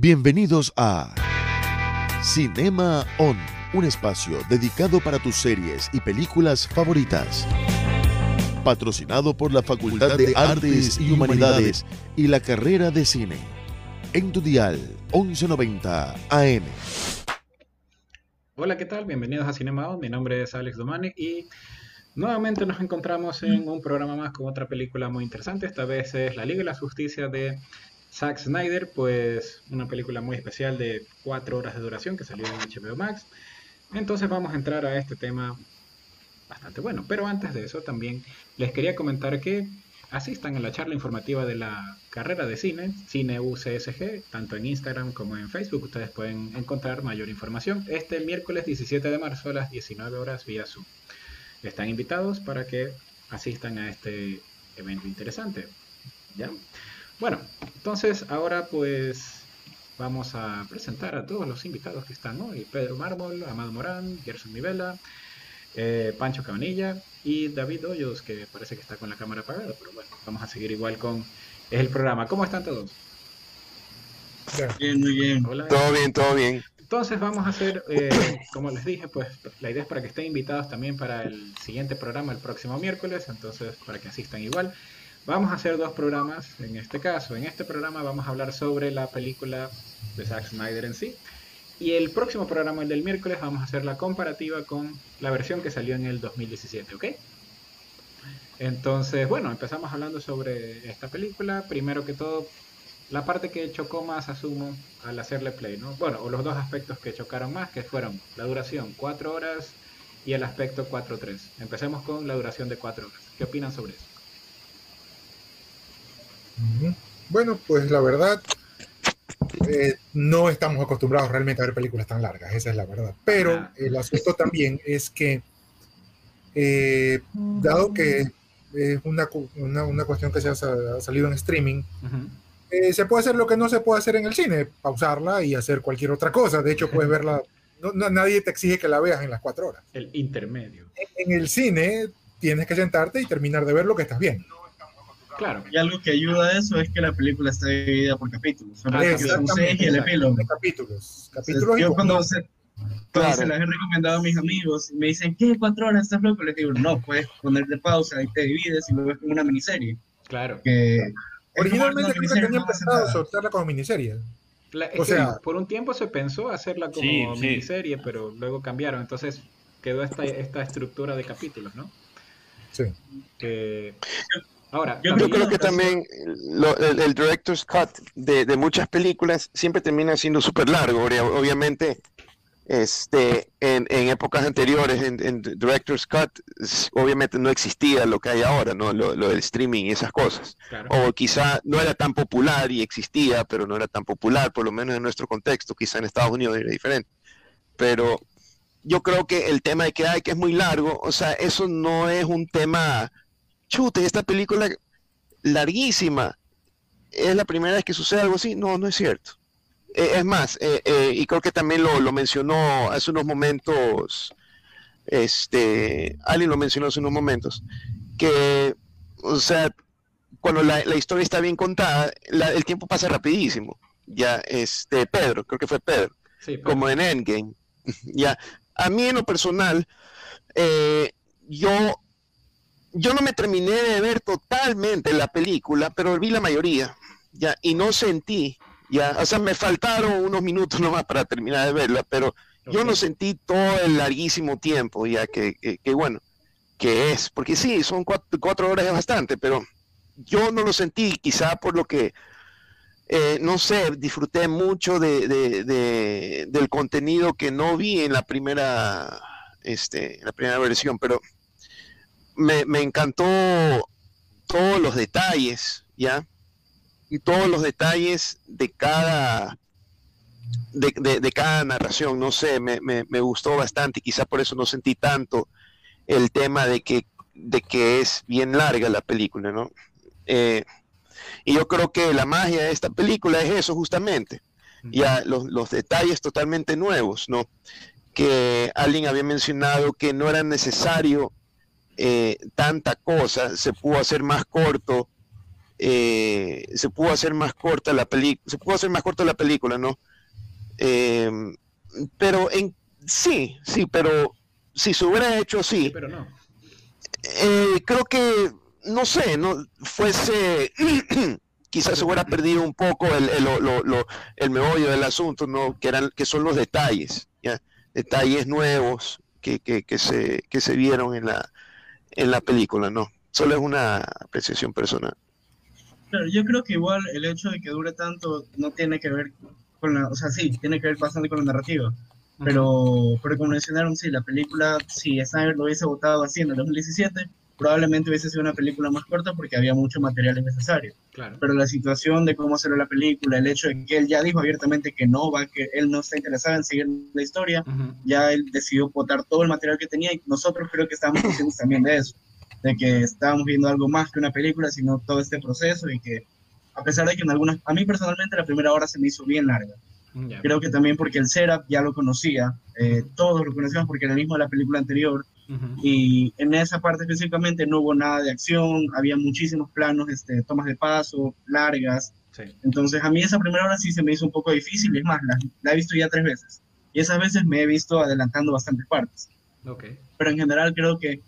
Bienvenidos a Cinema On, un espacio dedicado para tus series y películas favoritas. Patrocinado por la Facultad de Artes y Humanidades y la carrera de cine. En tu dial 1190 AM. Hola, ¿qué tal? Bienvenidos a Cinema On. Mi nombre es Alex Domani y nuevamente nos encontramos en un programa más con otra película muy interesante. Esta vez es La Liga y la Justicia de Zack Snyder, pues una película muy especial de 4 horas de duración que salió en HBO Max. Entonces vamos a entrar a este tema bastante bueno. Pero antes de eso también les quería comentar que asistan a la charla informativa de la carrera de cine, Cine UCSG, tanto en Instagram como en Facebook. Ustedes pueden encontrar mayor información este miércoles 17 de marzo a las 19 horas vía Zoom. Están invitados para que asistan a este evento interesante. ¿Ya? Bueno, entonces ahora pues vamos a presentar a todos los invitados que están hoy. Pedro Mármol, Amado Morán, Gerson Nivela, eh, Pancho Cabanilla y David Hoyos, que parece que está con la cámara apagada, pero bueno, vamos a seguir igual con el programa. ¿Cómo están todos? Bien, muy bien. Hola. Todo bien, todo bien. Entonces vamos a hacer, eh, como les dije, pues la idea es para que estén invitados también para el siguiente programa el próximo miércoles, entonces para que asistan igual. Vamos a hacer dos programas en este caso. En este programa vamos a hablar sobre la película de Zack Snyder en sí. Y el próximo programa, el del miércoles, vamos a hacer la comparativa con la versión que salió en el 2017, ¿ok? Entonces, bueno, empezamos hablando sobre esta película. Primero que todo, la parte que chocó más, asumo, al hacerle play, ¿no? Bueno, o los dos aspectos que chocaron más, que fueron la duración, 4 horas, y el aspecto 4-3. Empecemos con la duración de 4 horas. ¿Qué opinan sobre eso? Bueno, pues la verdad, eh, no estamos acostumbrados realmente a ver películas tan largas, esa es la verdad. Pero el asunto también es que, eh, dado que es una, una, una cuestión que se ha, sa- ha salido en streaming, eh, se puede hacer lo que no se puede hacer en el cine, pausarla y hacer cualquier otra cosa. De hecho, puedes verla, no- no- nadie te exige que la veas en las cuatro horas. El intermedio. En el cine tienes que sentarte y terminar de ver lo que estás viendo. Claro. Y algo que ayuda a eso es que la película está dividida por capítulos. Son Ah, y el epílogo. Capítulos. Capítulos Entonces, yo cuando, se, cuando se las he recomendado a mis amigos, me dicen, ¿qué? ¿Cuatro horas estás loco? Les digo, no, puedes ponerle pausa y te divides y lo ves como una miniserie. Claro. Que Originalmente creo que miniserie, tenían pensado soltarla como miniserie. La- O que sea- por un tiempo se pensó hacerla como Sí, sí. miniserie, pero luego cambiaron. Entonces quedó esta, esta estructura de capítulos, ¿no? Sí. Que- ahora, Yo también- creo que también lo- el, el director's cut de, de muchas películas siempre termina siendo súper largo. obvia- Obviamente, este, en, en épocas anteriores, en, en director's cut, obviamente no existía lo que hay ahora, ¿no? Lo, lo del streaming y esas cosas. claro. O quizá no era tan popular y existía, pero no era tan popular, por lo menos en nuestro contexto. Quizá en Estados Unidos era diferente. Pero yo creo que el tema de que hay que es muy largo, o sea, eso no es un tema chute, esta película larguísima. ¿Es la primera vez que sucede algo así? No, no es cierto. Eh, es más, eh, eh, y creo que también lo, lo mencionó hace unos momentos, este, alguien lo mencionó hace unos momentos, que, o sea, cuando la, la historia está bien contada, la- el tiempo pasa rapidísimo. Ya, este, Pedro, creo que fue Pedro Sí, pero- como en Endgame. ya, a mí en lo personal, yo, yo no me terminé de ver totalmente la película, pero vi la mayoría, ya, y no sentí, ya, o sea, me faltaron unos minutos nomás para terminar de verla, pero yo no sentí todo el larguísimo tiempo, ya que, que, que bueno, que es, porque sí, son cuatro, cuatro horas es bastante, pero yo no lo sentí, quizá por lo que eh, no sé, disfruté mucho de, de- de- del contenido que no vi en la primera, este, en la primera versión, pero me, me encantó todos los detalles, ¿ya? Y todos los detalles de cada, de, de- de cada narración, no sé, me, me- me gustó bastante, quizá por eso no sentí tanto el tema de que, de que es bien larga la película, ¿no? Eh, y yo creo que la magia de esta película es eso justamente, ya los, los detalles totalmente nuevos, ¿no? Que alguien había mencionado que no era necesario eh, tanta cosa, se pudo hacer más corto eh, se pudo hacer más corta la película, se pudo hacer más corta la película, ¿no? Em, pero en sí, sí, pero si se hubiera hecho así, pero no. Eh, creo que no sé, no fuese quizás se hubiera perdido un poco el, el, el meollo del asunto, ¿no? Que eran, que son los detalles, ¿ya? detalles nuevos que, que, que, se, que se vieron en la, en la película, ¿no? Solo es una apreciación personal. Claro, yo creo que igual el hecho de que dure tanto no tiene que ver con la, o sea, sí, tiene que ver bastante con la narrativa, pero, pero como mencionaron, sí, la película, si Snyder lo hubiese votado así en el 2017, probablemente hubiese sido una película más corta porque había mucho material innecesario. Claro. Pero la situación de cómo hacer la película, el hecho de que él ya dijo abiertamente que no va, que él no está interesado en seguir la historia, ya él decidió votar todo el material que tenía y nosotros creo que estábamos conscientes también de eso de que estábamos viendo algo más que una película, sino todo este proceso y que a pesar de que en algunas, a mí personalmente la primera hora se me hizo bien larga. Creo que también porque el setup ya lo conocía, eh, todos lo conocíamos porque era el mismo de la película anterior, y en esa parte específicamente no hubo nada de acción, había muchísimos planos, este, tomas de paso, largas. Entonces a mí esa primera hora sí se me hizo un poco difícil, es más, la, la, he visto ya tres veces. Y esas veces me he visto adelantando bastantes partes. Okay. Pero en general creo que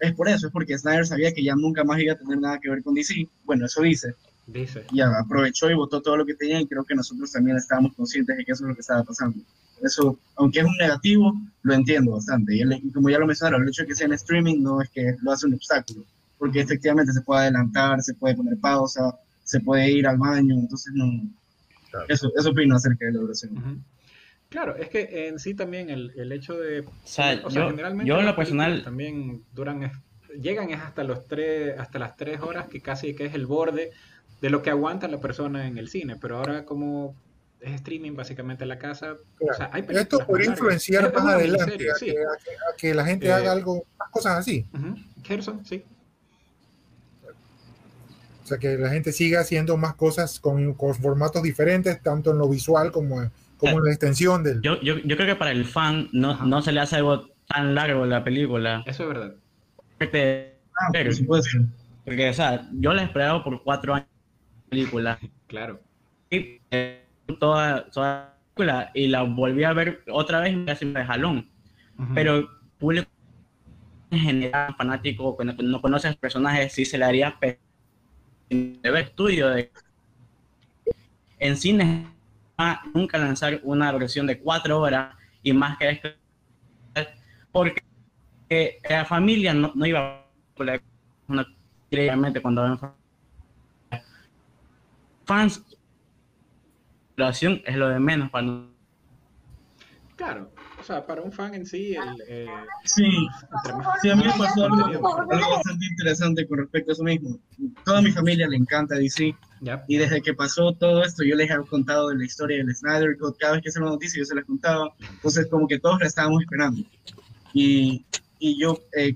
es por eso, es porque Snyder sabía que ya nunca más iba a tener nada que ver con DC. Bueno, eso dice. Dice. Y aprovechó y votó todo lo que tenía y creo que nosotros también estábamos conscientes de que eso es lo que estaba pasando. Eso, aunque es un negativo, lo entiendo bastante. Y, como ya lo mencionaron, el hecho de que sea en streaming no es que lo hace un obstáculo, porque efectivamente se puede adelantar, se puede poner pausa, se puede ir al baño, entonces no... Eso, eso opino acerca de la duración. Claro, es que en sí también el, el hecho de... O sea, yo, generalmente yo en lo personal... También duran, llegan es hasta, los tres, hasta las tres horas, que casi que es el borde de lo que aguanta la persona en el cine, pero ahora como es streaming básicamente en la casa, o sea, hay Esto puede influenciar más adelante a, que, la gente haga eh, algo, más cosas así. Gerson, sí. O sea, que la gente siga haciendo más cosas con, con formatos diferentes, tanto en lo visual como en como la extensión del... Yo, yo, yo, creo que para el fan no, no, se le hace algo tan largo la película. Eso es verdad. Porque, ah, porque o sea, yo la he esperado por cuatro años película. claro. Y eh, toda, toda, la película y la volví a ver otra vez casi me jalón. Pero público en general, fanático, cuando no conoce a los personajes, sí se le haría de ver estudio de en cine nunca lanzar una versión de cuatro horas y más que esto, porque la familia no, no iba a directamente cuando ven fans, la acción es lo de menos para Claro, o sea, para un fan en sí, el, eh, sí, sí, a mí me pasó algo, bastante interesante con respecto a eso mismo. Toda mi familia le encanta DC, y desde que pasó todo esto, yo les he contado de la historia del Snyder cada vez que hacía una noticia yo se las contaba, entonces como que todos la estábamos esperando. Y, y yo, eh,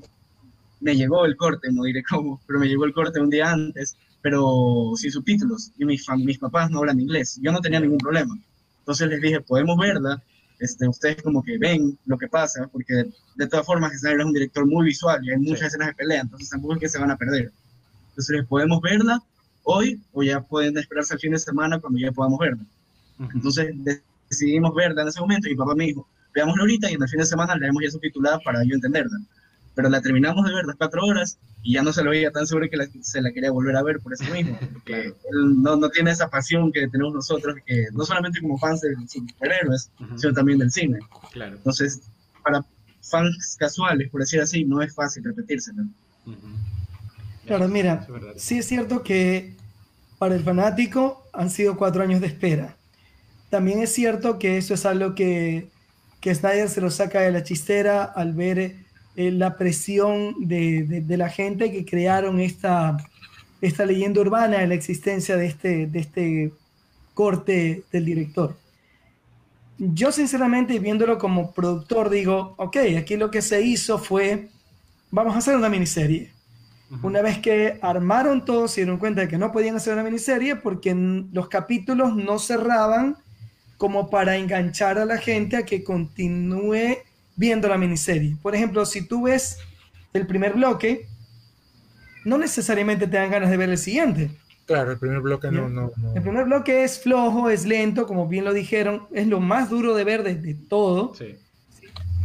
me llegó el corte, no diré cómo, pero me llegó el corte un día antes, pero sin subtítulos, y mis, mis papás no hablan inglés, yo no tenía ningún problema. Entonces les dije, podemos verla, este, ustedes como que ven lo que pasa, porque de, todas formas Snyder es un director muy visual y hay muchas escenas de pelea, entonces tampoco es que se van a perder. Entonces les podemos verla hoy o ya pueden esperarse el fin de semana cuando ya podamos verla. Entonces decidimos verla en ese momento y mi papá me dijo, veámosla ahorita y en el fin de semana la vemos ya subtitulada para yo entenderla. Pero la terminamos de ver las cuatro horas y ya no se lo veía tan seguro que se la quería volver a ver por eso mismo, porque él no, no, tiene esa pasión que tenemos nosotros, que no solamente como fans de superhéroes, sino también del cine. Claro. Entonces, para fans casuales, por decir así, no es fácil repetírselo. Claro, mira, sí es cierto que para el fanático han sido cuatro años de espera. También es cierto que eso es algo que, que Snyder se lo saca de la chistera al ver eh, la presión de, la gente que crearon esta, esta leyenda urbana de la existencia de este, de este corte del director. Yo sinceramente, viéndolo como productor, digo, ok, aquí lo que se hizo fue, vamos a hacer una miniserie una vez que armaron todo, se dieron cuenta de que no podían hacer una miniserie porque los capítulos no cerraban como para enganchar a la gente a que continúe viendo la miniserie. Por ejemplo, si tú ves el primer bloque, no necesariamente te dan ganas de ver el siguiente. Claro, el primer bloque no, no, El primer bloque es flojo, es lento, como bien lo dijeron, es lo más duro de ver de, todo. Sí.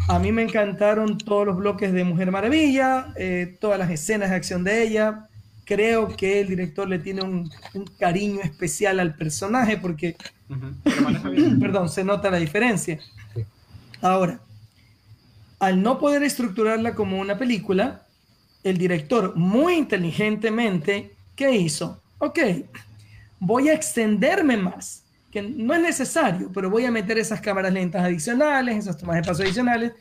A mí me encantaron todos los bloques de Mujer Maravilla, eh, todas las escenas de acción de ella. Creo que el director le tiene un, cariño especial al personaje porque, perdón, se nota la diferencia. Ahora, al no poder estructurarla como una película, el director muy inteligentemente, ¿qué hizo? Ok, voy a extenderme más, que no es necesario, pero voy a meter esas cámaras lentas adicionales, esas tomas de paso adicionales,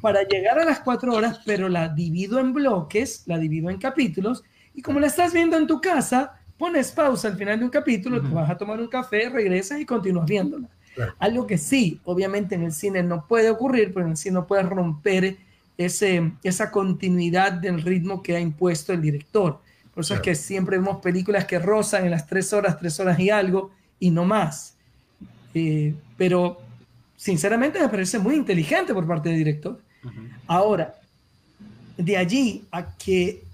para llegar a las cuatro horas, pero la divido en bloques, la divido en capítulos, y como la estás viendo en tu casa, pones pausa al final de un capítulo, te vas a tomar un café, regresas y continúas viéndola. Algo que sí, obviamente en el cine no puede ocurrir, pero en el cine no puede romper ese, esa continuidad del ritmo que ha impuesto el director. Por eso es que siempre vemos películas que rozan en las tres horas, tres horas y algo, y no más. Eh, pero sinceramente me parece muy inteligente por parte del director. Ahora, de allí a que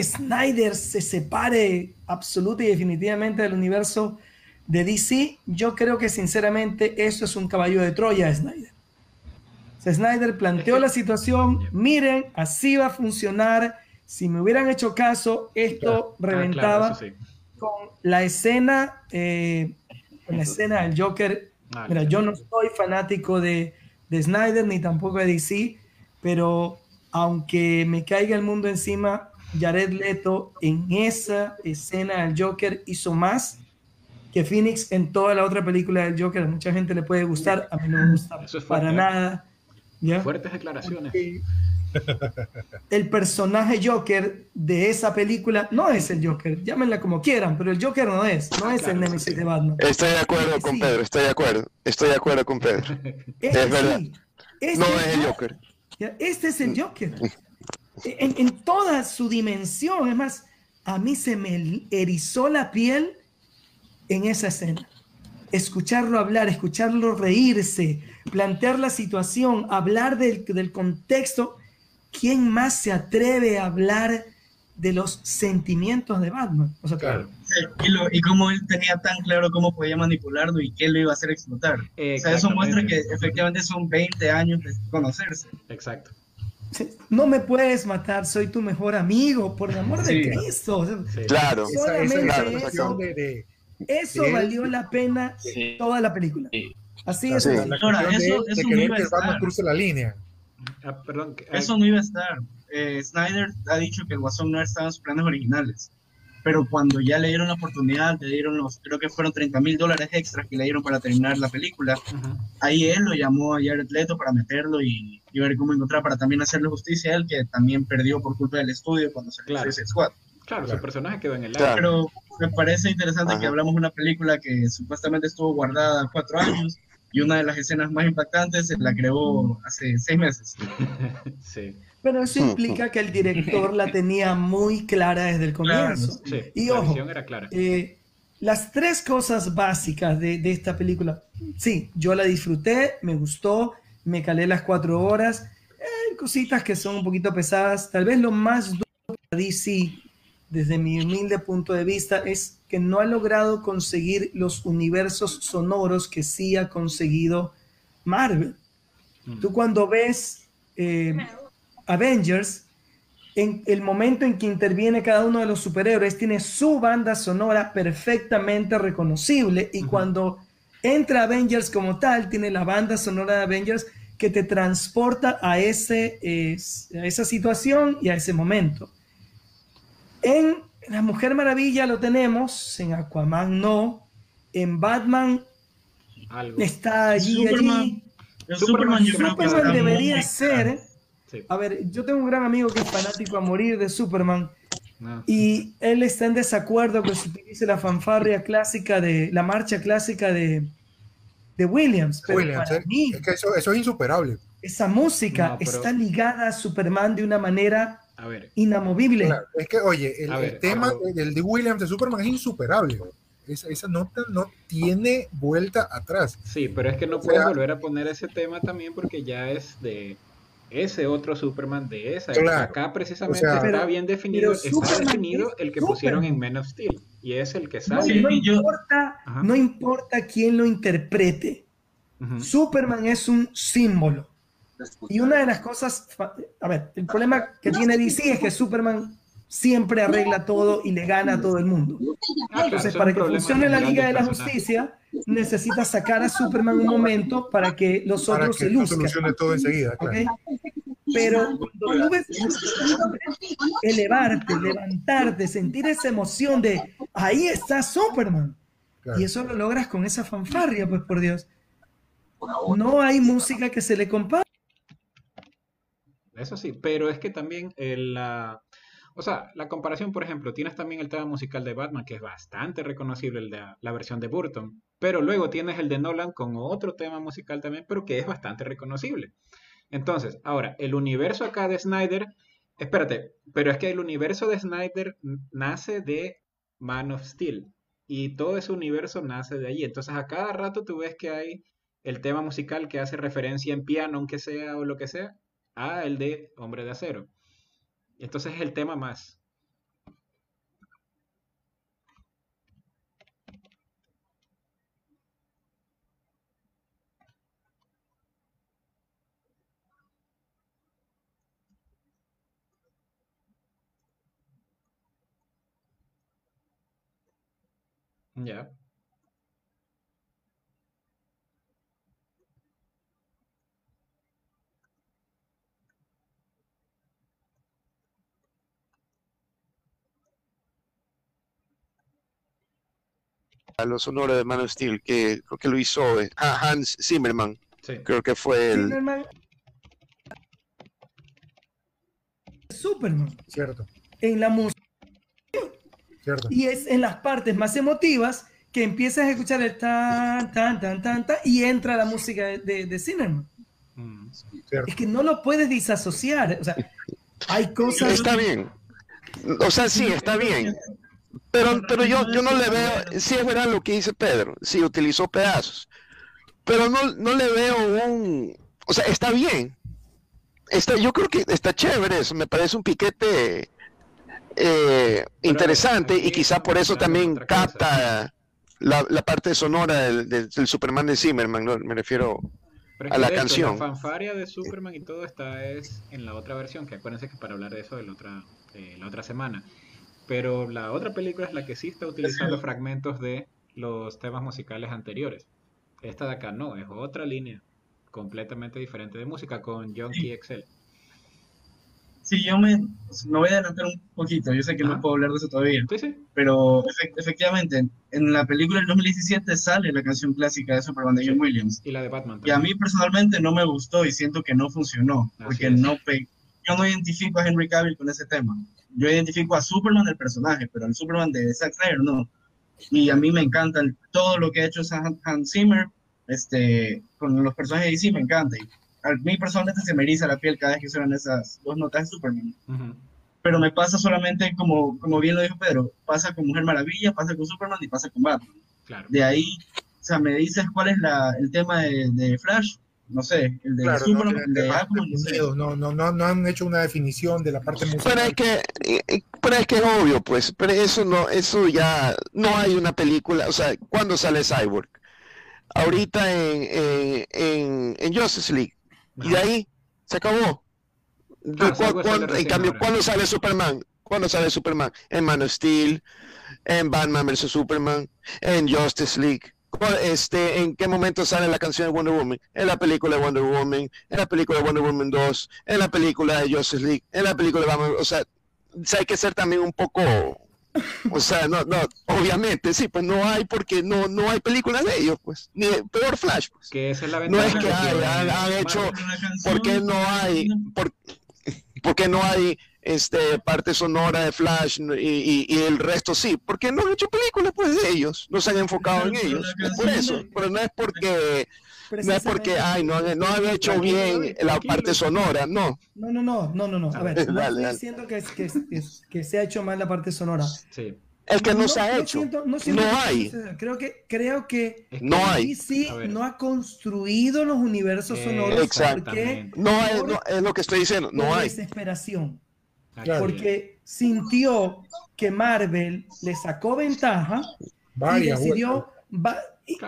Snyder se separe absoluta y definitivamente del universo de DC, yo creo que sinceramente eso es un caballo de Troya de Snyder. Snyder planteó la situación, miren, así va a funcionar. Si me hubieran hecho caso, esto ah, reventaba con la escena, eh, con la escena del Joker. Ah, Mira, yo no soy fanático de, de Snyder ni tampoco de DC, pero aunque me caiga el mundo encima, Jared Leto en esa escena del Joker hizo más que Phoenix en toda la otra película del Joker. A mucha gente le puede gustar, a mí no me gusta para ¿eh? nada. Fuertes declaraciones. El personaje Joker de esa película no es el Joker, llámenla como quieran, pero el Joker no es, no es el Nemesis de Batman. Estoy de acuerdo con Pedro, estoy de acuerdo, estoy de acuerdo con Pedro. Es, verdad. Este no es el Joker. Este es el Joker. En, en toda su dimensión, es más, a mí se me erizó la piel en esa escena. Escucharlo hablar, escucharlo reírse, plantear la situación, hablar del, del contexto. ¿Quién más se atreve a hablar de los sentimientos de Batman? O sea, claro. y, lo, y cómo él tenía tan claro cómo podía manipularlo y qué lo iba a hacer explotar. o sea, eso muestra que efectivamente son 20 años de conocerse. Exacto. No me puedes matar, soy tu mejor amigo, por el amor de Cristo. Claro, eso, eso valió la pena toda la película. Así es. Ahora, eso, eso no iba a estar. Cruce la línea. Ah, perdón, eso no iba a estar. Eh, Snyder ha dicho que el Guasón no estaba en sus planes originales. Pero cuando ya le dieron la oportunidad, le dieron los, creo que fueron 30 mil dólares extras que le dieron para terminar la película, ahí él lo llamó a Jared Leto para meterlo y, ver cómo encontrar, para también hacerle justicia a él, que también perdió por culpa del estudio cuando se claro. ese Squad. Claro, su personaje quedó en el aire. Pero me parece interesante que hablamos de una película que supuestamente estuvo guardada cuatro años y una de las escenas más impactantes se la creó hace seis meses. sí. Pero eso implica que el director la tenía muy clara desde el comienzo. sí, y ojo, era clara. Eh, las tres cosas básicas de, de, esta película, sí, yo la disfruté, me gustó, me calé las cuatro horas, hay cositas que son un poquito pesadas, tal vez lo más duro para DC desde mi humilde punto de vista, es que no ha logrado conseguir los universos sonoros que sí ha conseguido Marvel. Mm. Tú cuando ves eh, Avengers, en el momento en que interviene cada uno de los superhéroes, tiene su banda sonora perfectamente reconocible y cuando entra Avengers como tal, tiene la banda sonora de Avengers que te transporta a, ese, a esa situación y a ese momento. En La Mujer Maravilla lo tenemos, en Aquaman no, en Batman está allí, allí. Superman, debería ser. A ver, yo tengo un gran amigo que es fanático a morir de Superman. Ah. Y él está en desacuerdo que se utilice la fanfarria clásica de la marcha clásica de, de Williams. Williams ¿eh? es que eso, es insuperable. Esa música está ligada a Superman de una manera inamovible. es que, oye, el, tema del de Williams de Superman es insuperable. Esa, nota no tiene vuelta atrás. Sí, pero es que no puedes volver a poner ese tema también porque ya es de ese otro Superman de esa Acá precisamente está bien definido, está definido el que pusieron en Men of Steel y es el que sale. No, importa, no importa quién lo interprete. Superman es un símbolo. Y una de las cosas, a ver, el problema que tiene DC es que Superman siempre arregla todo y le gana a todo el mundo. Ah, Entonces, para que funcione la Liga de la Justicia, necesita sacar a Superman un momento para que los otros se luzcan. solucione todo enseguida. Pero cuando tú ves elevarte, levantarte, sentir esa emoción de ahí está Superman. Y eso lo logras con esa fanfarria, pues por Dios. No hay música que se le compare. Eso sí, pero es que también la, o sea, la comparación, por ejemplo, tienes también el tema musical de Batman, que es bastante reconocible, el de la versión de Burton, pero luego tienes el de Nolan con otro tema musical también, pero que es bastante reconocible. Entonces, ahora, el universo acá de Snyder, espérate, pero es que el universo de Snyder nace de Man of Steel y todo ese universo nace de ahí. Entonces, a cada rato tú ves que hay el tema musical que hace referencia en piano, aunque sea o lo que sea, a el de Hombre de Acero. Entonces es el tema más. Ya. A los honores de Man of Steel, que creo que lo hizo eh, Hans Zimmerman. Creo que fue el. Superman. Cierto. En la música. Cierto. Y es en las partes más emotivas que empiezas a escuchar el tan, tan, tan, tan, tan y entra la música de, de, Zimmerman. Mm, es que no lo puedes disasociar. O sea, hay cosas. Está bien. O sea, sí, está bien. Pero, pero yo, yo no le veo, sí es verdad lo que dice Pedro, sí utilizó pedazos, pero no, no le veo un, o sea, está bien. Está, yo creo que está chévere eso, me parece un piquete eh, interesante y quizá por eso también capta la, la, parte sonora del, del, Superman de Zimmerman, ¿no? me refiero a la canción. La fanfaria de Superman y todo está es en la otra versión, que acuérdense que para hablar de eso de la otra, la otra semana. Pero la otra película es la que sí está utilizando fragmentos de los temas musicales anteriores. Esta de acá no, es otra línea completamente diferente de música con John Key Excel. Sí, yo me, me voy a adelantar un poquito, yo sé que no puedo hablar de eso todavía, sí, sí. pero efectivamente, en la película del 2017 sale la canción clásica de Superman de John Williams. Y la de Batman. Y a mí personalmente no me gustó y siento que no funcionó, porque no yo no identifico a Henry Cavill con ese tema yo identifico a Superman el personaje, pero al Superman de Zack Snyder no. Y a mí me encanta todo lo que ha hecho Hans Zimmer este, con los personajes de DC, me encanta. Y a mí personalmente se me eriza la piel cada vez que suenan esas dos notas de Superman. Pero me pasa solamente, como, como bien lo dijo Pedro, pasa con Mujer Maravilla, pasa con Superman y pasa con Batman. Claro. De ahí, o sea, me dices cuál es la, el tema de, de Flash, no sé, el de de no, no, no, no, han hecho una definición de la parte musical. Pero es que, pero es que es obvio, pues, pero eso no, eso ya, no hay una película, o sea, ¿cuándo sale Cyborg? Ahorita en, en, en, Justice League, y de ahí se acabó. Ah, en cambio, ¿cuándo sale Superman? ¿Cuándo sale Superman? En Man of Steel, en Batman vs. Superman, en Justice League este, en qué momento sale la canción de Wonder Woman, en la película de Wonder Woman, en la película de Wonder Woman 2, en la película de Justice League, en la película de Batman, o sea, hay que ser también un poco, o sea, no, no, obviamente, sí, pues no hay porque no, no hay películas de ellos, pues, ni peor Flash, pues. Que esa es la no es que, han, hecho, porque no hay, por, porque no hay este, parte sonora de Flash y, y, el resto sí, porque no han hecho películas pues de ellos, no se han enfocado en ellos, por eso, pero no es porque no es porque ay no, no han hecho bien la parte sonora, no. No, no, no, no, no, no. A ver, no estoy diciendo que, que, que, se ha hecho mal la parte sonora. Sí. Es que no, se ha hecho. no, hay. Creo que, creo que no hay. sí no ha construido los universos sonoros. Exacto. No, es, es lo que estoy diciendo. No hay. Desesperación. Porque sintió que Marvel le sacó ventaja y decidió.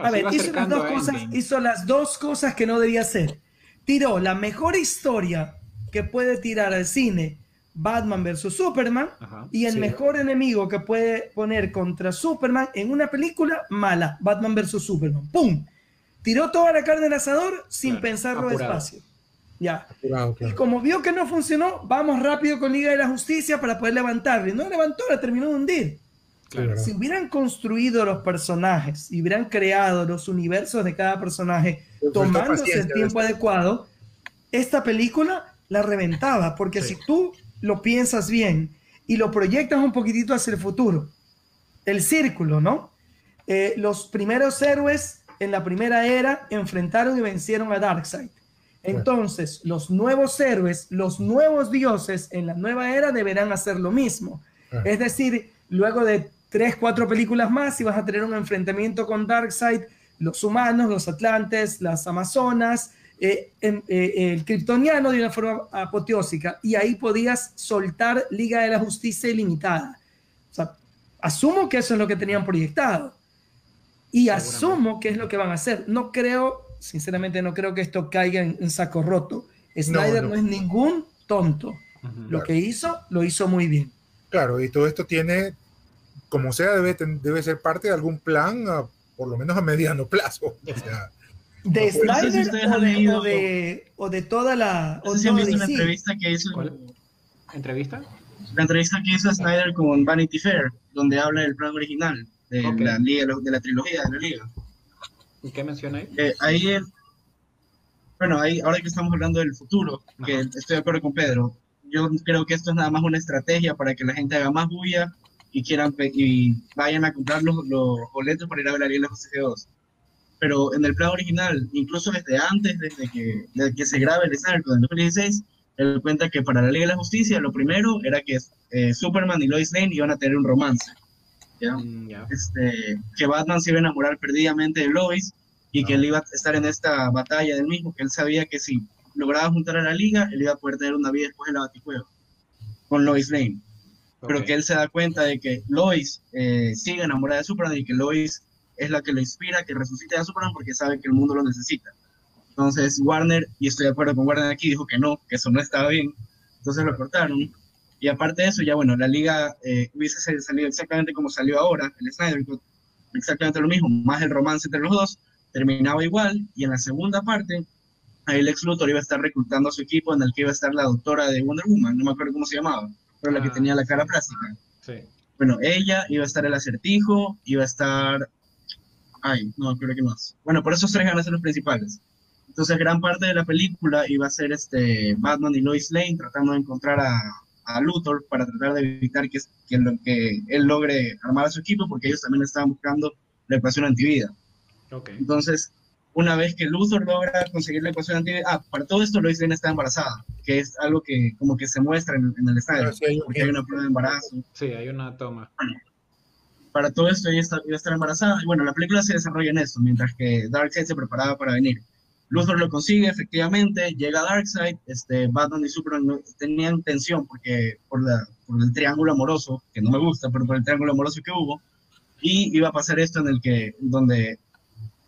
a ver, hizo las, dos cosas, hizo las dos cosas que no debía hacer. Tiró la mejor historia que puede tirar al cine Batman versus Superman y el mejor enemigo que puede poner contra Superman en una película mala, Batman versus Superman. ¡Pum! Tiró toda la carne del asador sin pensarlo despacio. Ya. Y como vio que no funcionó, vamos rápido con Liga de la Justicia para poder levantarle. No levantó, la terminó de hundir. Si hubieran construido los personajes y hubieran creado los universos de cada personaje tomándose el tiempo adecuado, esta película la reventaba. Porque si tú lo piensas bien y lo proyectas un poquitito hacia el futuro. El círculo, ¿no? Eh, los primeros héroes en la primera era enfrentaron y vencieron a Darkseid. Entonces, los nuevos héroes, los nuevos dioses en la nueva era deberán hacer lo mismo. Es decir, luego de tres, cuatro películas más, y vas a tener un enfrentamiento con Darkseid, los humanos, los atlantes, las amazonas, eh, eh, el kryptoniano de una forma apoteósica y ahí podías soltar Liga de la Justicia ilimitada. O sea, asumo que eso es lo que tenían proyectado y asumo que es lo que van a hacer. No creo, sinceramente, no creo que esto caiga en, saco roto. Snyder no, es ningún tonto. Lo que hizo, lo hizo muy bien. Claro, y todo esto tiene, como sea, debe, debe ser parte de algún plan, por lo menos a mediano plazo. O sea, ¿De Snyder o, de, o, de, toda la... No sé si han visto una entrevista que hizo... ¿Entrevista? La entrevista que hizo Snyder con Vanity Fair, donde habla del plan original de, la, liga, de la trilogía de la liga. ¿Y qué menciona ahí? Eh, ahí, bueno, ahí, ahora que estamos hablando del futuro, que estoy de acuerdo con Pedro, yo creo que esto es nada más una estrategia para que la gente haga más bulla y quieran y vayan a comprar los, los boletos para ir a ver de la Justicia 2 pero en el plan original, incluso desde antes, desde que, que se grabe el Snyder en 2016, él cuenta que para la Liga de la Justicia lo primero era que eh, Superman y Lois Lane iban a tener un romance. Mm, este, que Batman se iba a enamorar perdidamente de Lois y que él iba a estar en esta batalla del mismo, que él sabía que si lograba juntar a la Liga, él iba a poder tener una vida después de la Baticueva con Lois Lane. Pero que él se da cuenta de que Lois eh, sigue enamorada de Superman y que Lois es la que lo inspira que resucite a Superman porque sabe que el mundo lo necesita. Entonces Warner, y estoy de acuerdo con Warner aquí, dijo que no, que eso no estaba bien. Entonces lo cortaron. Y aparte de eso, ya bueno, la liga eh, hubiese salido exactamente como salió ahora, el Snyder exactamente lo mismo, más el romance entre los dos, terminaba igual. Y en la segunda parte, ahí Lex Luthor iba a estar reclutando a su equipo en el que iba a estar la doctora de Wonder Woman, no me acuerdo cómo se llamaba, pero la que ah. tenía la cara plástica. Sí. Bueno, ella iba a estar el acertijo, iba a estar Ay, no, creo que más. Bueno, por esos tres van a ser los principales. Entonces, gran parte de la película iba a ser este Batman y Lois Lane tratando de encontrar a, a Luthor para tratar de evitar que, que, que, él logre armar a su equipo, porque ellos también estaban buscando la ecuación antivida. Okay. Entonces, una vez que Luthor logra conseguir la ecuación antivida, ah, para todo esto Lois Lane está embarazada, que es algo que como que se muestra en, el estadio, porque hay una prueba de embarazo. Sí, hay una toma para todo esto ella iba a estar embarazada. Y bueno, la película se desarrolla en eso, mientras que Darkseid se preparaba para venir. Luthor lo consigue, efectivamente, llega Darkseid, este, Batman y Superman tenían tensión porque, por, la, por el triángulo amoroso, que no me gusta, pero por el triángulo amoroso que hubo, y iba a pasar esto en el que, donde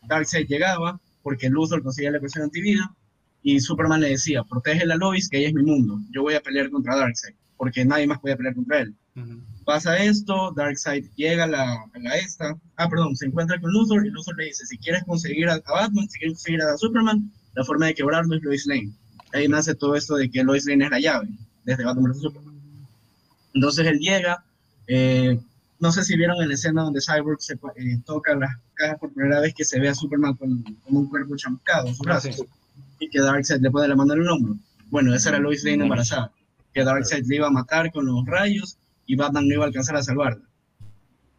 Darkseid llegaba, porque Luthor conseguía la presión antivida, y Superman le decía, protege a Lois, que ella es mi mundo, yo voy a pelear contra Darkseid, porque nadie más puede pelear contra él. Pasa esto, Darkseid llega a la, a esta, ah, perdón, se encuentra con Luthor y Luthor le dice, si quieres conseguir a, Batman, si quieres conseguir a Superman, la forma de quebrarlo es Lois Lane. Ahí nace todo esto de que Lois Lane es la llave, desde Batman vs. Superman. Entonces él llega, eh, no sé si vieron en la escena donde Cyborg se eh, toca las cajas por primera vez que se ve a Superman con, un cuerpo chamuscado, su brazo, y que Darkseid le pone la mano en el hombro. Bueno, esa era Lois Lane embarazada, que Darkseid le iba a matar con los rayos y Batman no iba a alcanzar a salvarla.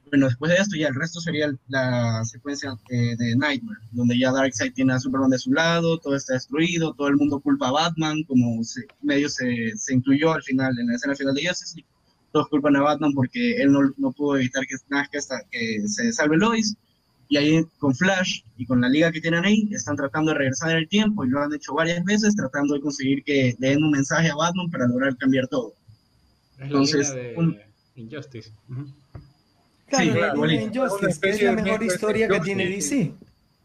Bueno, después de esto ya el resto sería la secuencia de, Nightmare, donde ya Darkseid tiene a Superman de su lado, todo está destruido, todo el mundo culpa a Batman, como medio se, se, incluyó al final, en la escena final de Justice todos culpan a Batman porque él no, no pudo evitar que, que, que se salve Lois. Y ahí con Flash y con la liga que tienen ahí, están tratando de regresar en el tiempo y lo han hecho varias veces, tratando de conseguir que den un mensaje a Batman para lograr cambiar todo. Entonces, un... Injustice. Claro, sí, claro, Injustice, es la mejor historia que tiene DC.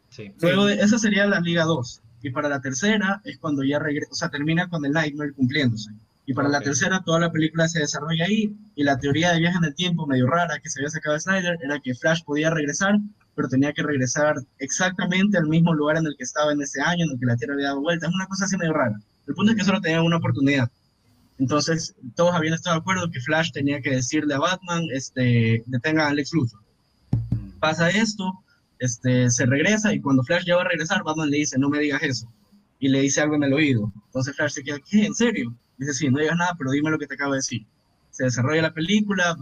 Sí. Luego, de, esa sería la Liga 2. Y para la tercera es cuando ya regresa, o sea, termina con el Nightmare cumpliéndose. Y para la tercera, toda la película se desarrolla ahí. Y la teoría de viaje en el tiempo, medio rara, que se había sacado Snyder, era que Flash podía regresar, pero tenía que regresar exactamente al mismo lugar en el que estaba en ese año, en el que la Tierra había dado vuelta. Es una cosa así medio rara. El punto es que solo tenía una oportunidad. Entonces, todos habían estado de acuerdo que Flash tenía que decirle a Batman, este, detenga a Alex Luthor. Pasa esto, este, se regresa y cuando Flash ya va a regresar, Batman le dice, no me digas eso. Y le dice algo en el oído. Entonces Flash se queda, ¿qué? ¿En serio? Dice, sí, no digas nada, pero dime lo que te acabo de decir. Se desarrolla la película,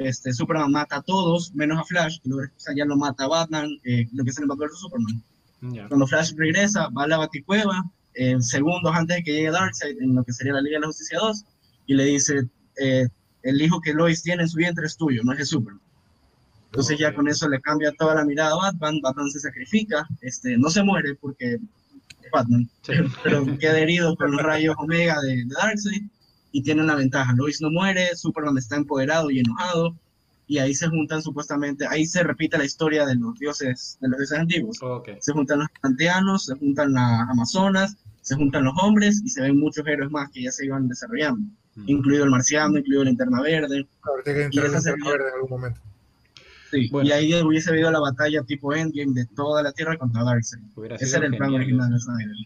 este, Superman mata a todos, menos a Flash, y luego ya lo mata a Batman, eh, lo que es el Batman de Superman. Cuando Flash regresa, va a la Baticueva, eh, segundos antes de que llegue Darkseid, en lo que sería la Liga de la Justicia 2, y le dice, eh, el hijo que Lois tiene en su vientre es tuyo, no es de Superman. Entonces ya con eso le cambia toda la mirada a Batman, Batman se sacrifica, este, no se muere porque es Batman, pero queda herido con los rayos Omega de, Darkseid y tiene una ventaja, Lois no muere, Superman está empoderado y enojado, y ahí se juntan supuestamente, ahí se repite la historia de los dioses, de los dioses antiguos. Se juntan los panteanos, se juntan las amazonas, se juntan los hombres y se ven muchos héroes más que ya se iban desarrollando, incluido el marciano, incluido la linterna verde. Claro, que entrar verde en algún momento. Sí, y ahí hubiese habido la batalla tipo Endgame de toda la Tierra contra Darkseid. Ese era el plan original de Snyder.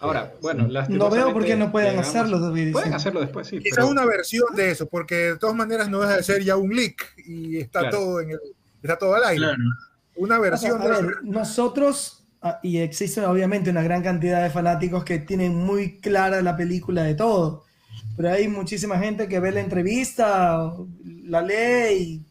Ahora, bueno, no veo por qué no pueden hacerlo. Pueden hacerlo después, sí. Quizás una versión de eso, porque de todas maneras no deja de ser ya un leak y está todo en el, está todo al aire. Una versión de ver, nosotros y existe obviamente una gran cantidad de fanáticos que tienen muy clara la película de todo, pero hay muchísima gente que ve la entrevista, la lee y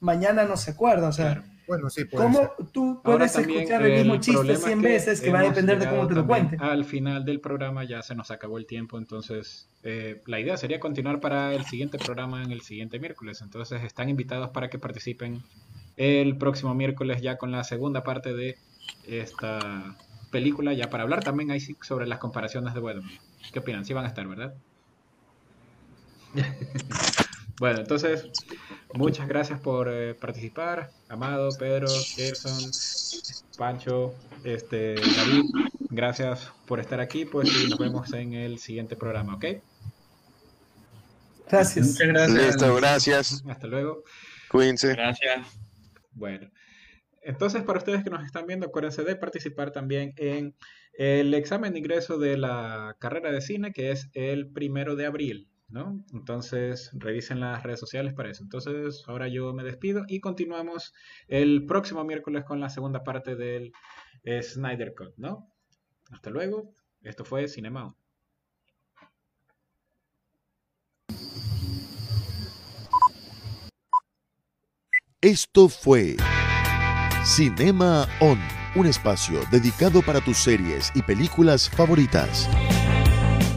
mañana no se acuerda, o sea. Bueno, sí, ¿Cómo tú puedes escuchar el mismo chiste 100 veces que va a depender de cómo te lo cuente? Al final del programa ya se nos acabó el tiempo, entonces eh, la idea sería continuar para el siguiente programa en el siguiente miércoles. Entonces están invitados para que participen el próximo miércoles ya con la segunda parte de esta película, ya para hablar también ahí sobre las comparaciones de Wednesday. ¿Qué opinan? Sí van a estar, ¿verdad? Bueno, entonces, muchas gracias por eh, participar. Amado, Pedro, Gerson, Pancho, este, David, gracias por estar aquí, pues y nos vemos en el siguiente programa, ¿ok? Gracias. Muchas gracias. Listo, gracias. Hasta luego. Cuídense. Gracias. Bueno, entonces para ustedes que nos están viendo, acuérdense de participar también en el examen de ingreso de la carrera de cine, que es el primero de abril. ¿no? Entonces, revisen las redes sociales para eso. Entonces, ahora yo me despido y continuamos el próximo miércoles con la segunda parte del Snyder Cut, ¿no? Hasta luego. Esto fue Cinema. Esto fue Cinema On, un espacio dedicado para tus series y películas favoritas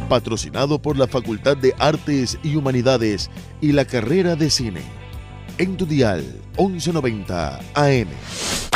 patrocinado por la Facultad de Artes y Humanidades y la carrera de cine. En tu dial 1190 AM.